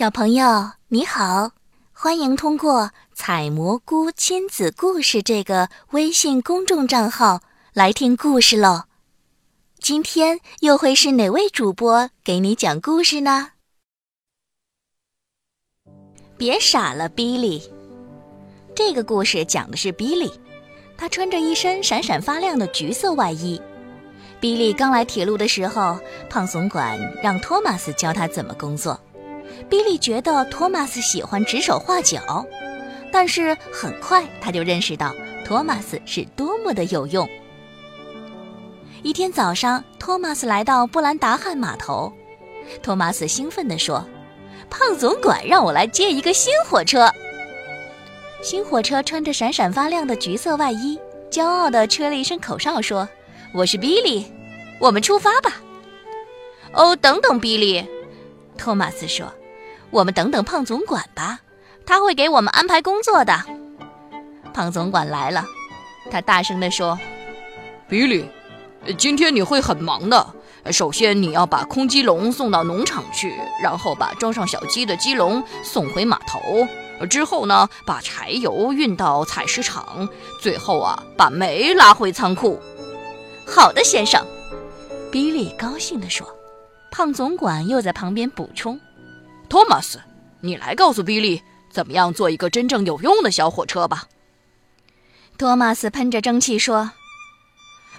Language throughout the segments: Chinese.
小朋友你好，欢迎通过“采蘑菇亲子故事”这个微信公众账号来听故事喽。今天又会是哪位主播给你讲故事呢？别傻了，比利。这个故事讲的是比利，他穿着一身闪闪发亮的橘色外衣。比利刚来铁路的时候，胖总管让托马斯教他怎么工作。比利觉得托马斯喜欢指手画脚，但是很快他就认识到托马斯是多么的有用。一天早上，托马斯来到布兰达汉码头，托马斯兴奋地说：“胖总管让我来接一个新火车。”新火车穿着闪闪发亮的橘色外衣，骄傲地吹了一声口哨，说：“我是比利，我们出发吧。”哦，等等，比利，托马斯说。我们等等胖总管吧，他会给我们安排工作的。胖总管来了，他大声地说：“比利，今天你会很忙的。首先，你要把空鸡笼送到农场去，然后把装上小鸡的鸡笼送回码头。之后呢，把柴油运到采石场。最后啊，把煤拉回仓库。”好的，先生，比利高兴地说。胖总管又在旁边补充。托马斯，你来告诉比利怎么样做一个真正有用的小火车吧。托马斯喷着蒸汽说：“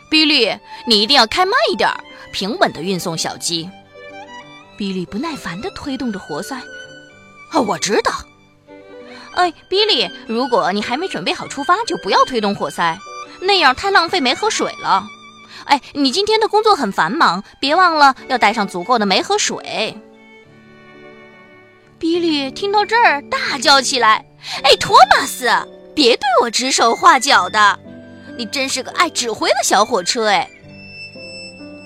比利，你一定要开慢一点，平稳地运送小鸡。”比利不耐烦地推动着活塞。“哦，我知道。”“哎，比利，如果你还没准备好出发，就不要推动活塞，那样太浪费煤和水了。哎，你今天的工作很繁忙，别忘了要带上足够的煤和水。”比利听到这儿，大叫起来：“哎，托马斯，别对我指手画脚的！你真是个爱指挥的小火车！”哎，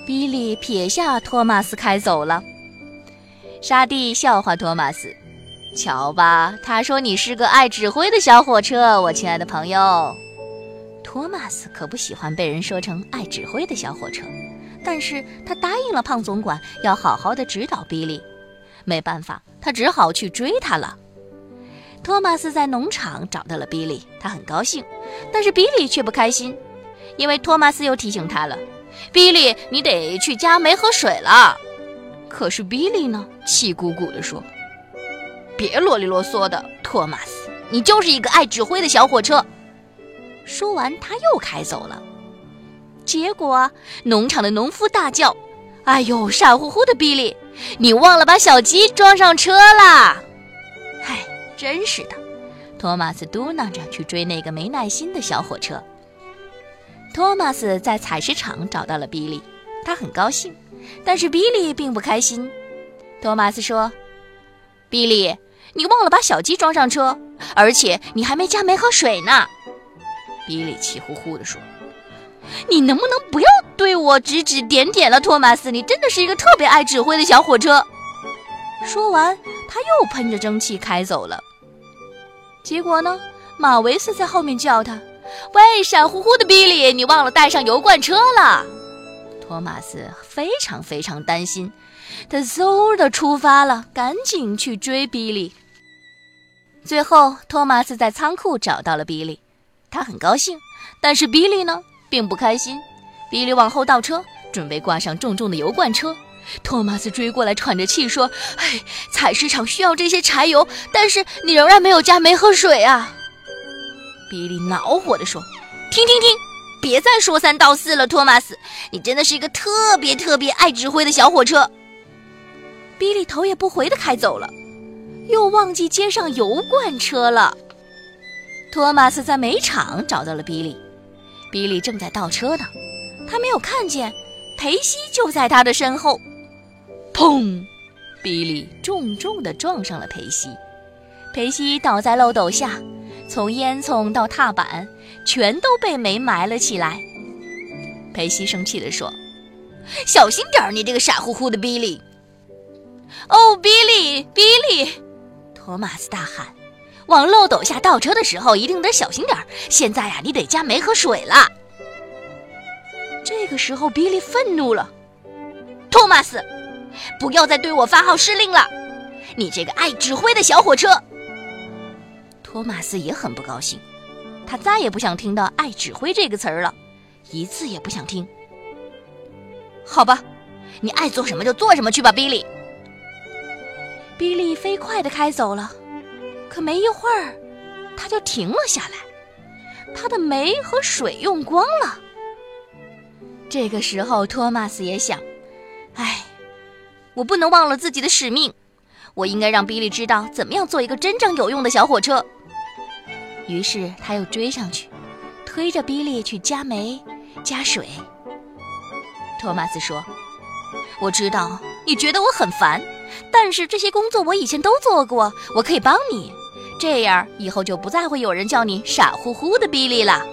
比利撇下托马斯开走了。沙地笑话托马斯：“瞧吧，他说你是个爱指挥的小火车，我亲爱的朋友。”托马斯可不喜欢被人说成爱指挥的小火车，但是他答应了胖总管，要好好的指导比利。没办法，他只好去追他了。托马斯在农场找到了比利，他很高兴，但是比利却不开心，因为托马斯又提醒他了：“比利，你得去加煤和水了。”可是比利呢，气鼓鼓地说：“别啰里啰嗦的，托马斯，你就是一个爱指挥的小火车。”说完，他又开走了。结果，农场的农夫大叫：“哎呦，傻乎乎的比利！”你忘了把小鸡装上车啦！嗨，真是的。托马斯嘟囔着去追那个没耐心的小火车。托马斯在采石场找到了比利，他很高兴，但是比利并不开心。托马斯说：“比利，你忘了把小鸡装上车，而且你还没加煤和水呢。”比利气呼呼地说。你能不能不要对我指指点点了，托马斯？你真的是一个特别爱指挥的小火车。说完，他又喷着蒸汽开走了。结果呢，马维斯在后面叫他：“喂，傻乎乎的比利，你忘了带上油罐车了。”托马斯非常非常担心，他嗖的出发了，赶紧去追比利。最后，托马斯在仓库找到了比利，他很高兴，但是比利呢？并不开心，比利往后倒车，准备挂上重重的油罐车。托马斯追过来，喘着气说：“哎，采石场需要这些柴油，但是你仍然没有加煤和水啊！” 比利恼火地说：“停停停，别再说三道四了，托马斯，你真的是一个特别特别爱指挥的小火车。”比利头也不回地开走了，又忘记接上油罐车了。托马斯在煤场找到了比利。比利正在倒车呢，他没有看见，裴西就在他的身后。砰！比利重重地撞上了裴西，裴西倒在漏斗下，从烟囱到踏板，全都被煤埋了起来。裴西生气地说：“小心点，你这个傻乎乎的比利！”哦，比利，比利！托马斯大喊。往漏斗下倒车的时候，一定得小心点。现在呀，你得加煤和水了。这个时候，比利愤怒了：“托马斯，不要再对我发号施令了！你这个爱指挥的小火车！托马斯也很不高兴，他再也不想听到“爱指挥”这个词儿了，一次也不想听。好吧，你爱做什么就做什么去吧，比利。比利飞快地开走了，可没一会儿，他就停了下来，他的煤和水用光了。这个时候，托马斯也想：“哎，我不能忘了自己的使命，我应该让比利知道怎么样做一个真正有用的小火车。”于是他又追上去，推着比利去加煤、加水。托马斯说：“我知道你觉得我很烦，但是这些工作我以前都做过，我可以帮你。这样以后就不再会有人叫你傻乎乎的比利了。”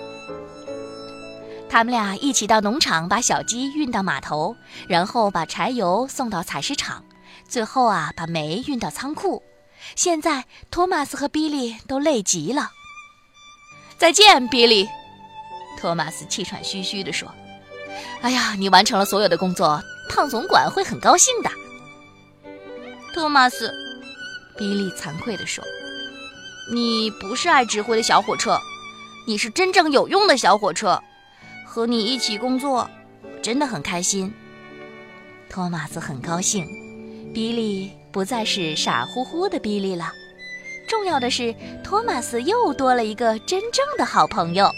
他们俩一起到农场，把小鸡运到码头，然后把柴油送到采石场，最后啊，把煤运到仓库。现在，托马斯和比利都累极了。再见，比利。托马斯气喘吁吁地说：“哎呀，你完成了所有的工作，胖总管会很高兴的。”托马斯，比利惭愧地说：“你不是爱指挥的小火车，你是真正有用的小火车。”和你一起工作，真的很开心。托马斯很高兴，比利不再是傻乎乎的比利了。重要的是，托马斯又多了一个真正的好朋友。